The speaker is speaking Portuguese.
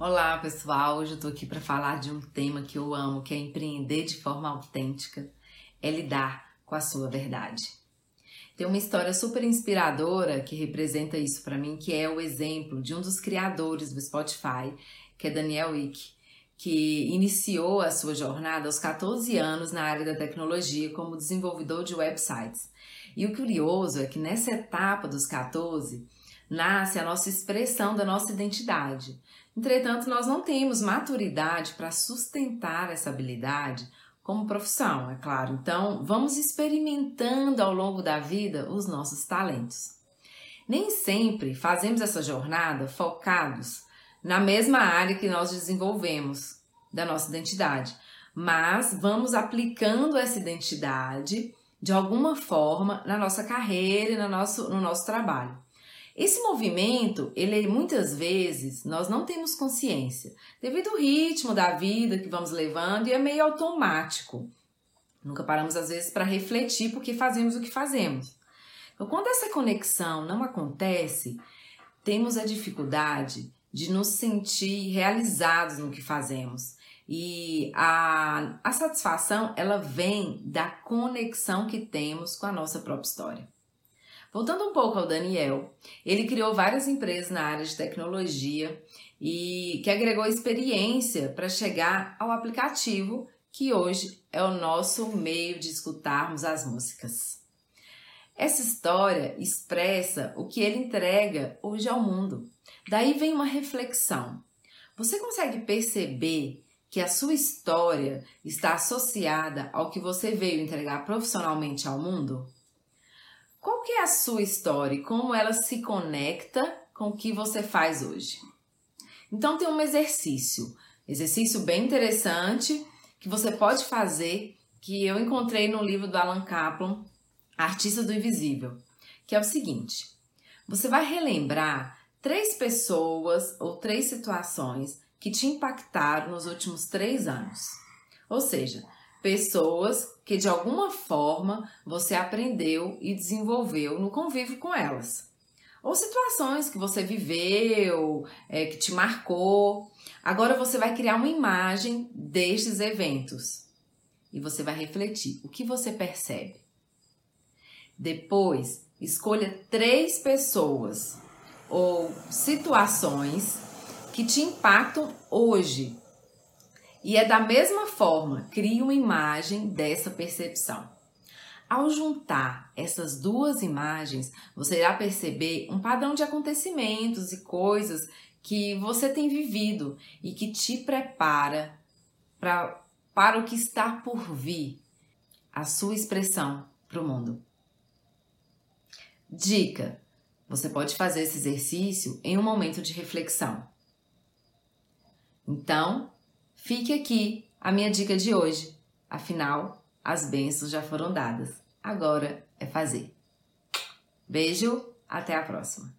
Olá pessoal, hoje eu tô aqui para falar de um tema que eu amo, que é empreender de forma autêntica, é lidar com a sua verdade. Tem uma história super inspiradora que representa isso para mim, que é o exemplo de um dos criadores do Spotify, que é Daniel Wick, que iniciou a sua jornada aos 14 anos na área da tecnologia como desenvolvedor de websites. E o curioso é que nessa etapa dos 14 nasce a nossa expressão da nossa identidade. Entretanto, nós não temos maturidade para sustentar essa habilidade como profissão, é claro. Então, vamos experimentando ao longo da vida os nossos talentos. Nem sempre fazemos essa jornada focados na mesma área que nós desenvolvemos da nossa identidade, mas vamos aplicando essa identidade de alguma forma na nossa carreira e no nosso, no nosso trabalho. Esse movimento, ele muitas vezes nós não temos consciência, devido ao ritmo da vida que vamos levando e é meio automático. Nunca paramos às vezes para refletir porque fazemos o que fazemos. Então, quando essa conexão não acontece, temos a dificuldade de nos sentir realizados no que fazemos. E a, a satisfação ela vem da conexão que temos com a nossa própria história. Voltando um pouco ao Daniel, ele criou várias empresas na área de tecnologia e que agregou experiência para chegar ao aplicativo que hoje é o nosso meio de escutarmos as músicas. Essa história expressa o que ele entrega hoje ao mundo. Daí vem uma reflexão. Você consegue perceber que a sua história está associada ao que você veio entregar profissionalmente ao mundo? Qual que é a sua história e como ela se conecta com o que você faz hoje? Então tem um exercício, exercício bem interessante que você pode fazer, que eu encontrei no livro do Alan Kaplan, Artista do Invisível, que é o seguinte: você vai relembrar três pessoas ou três situações que te impactaram nos últimos três anos. Ou seja, pessoas que de alguma forma você aprendeu e desenvolveu no convívio com elas. Ou situações que você viveu, é, que te marcou. Agora você vai criar uma imagem destes eventos e você vai refletir o que você percebe. Depois, escolha três pessoas ou situações que te impactam hoje e é da mesma forma, crie uma imagem dessa percepção. Ao juntar essas duas imagens, você irá perceber um padrão de acontecimentos e coisas que você tem vivido e que te prepara pra, para o que está por vir, a sua expressão para o mundo. Dica: você pode fazer esse exercício em um momento de reflexão. Então, Fique aqui a minha dica de hoje. Afinal, as bênçãos já foram dadas. Agora é fazer. Beijo, até a próxima.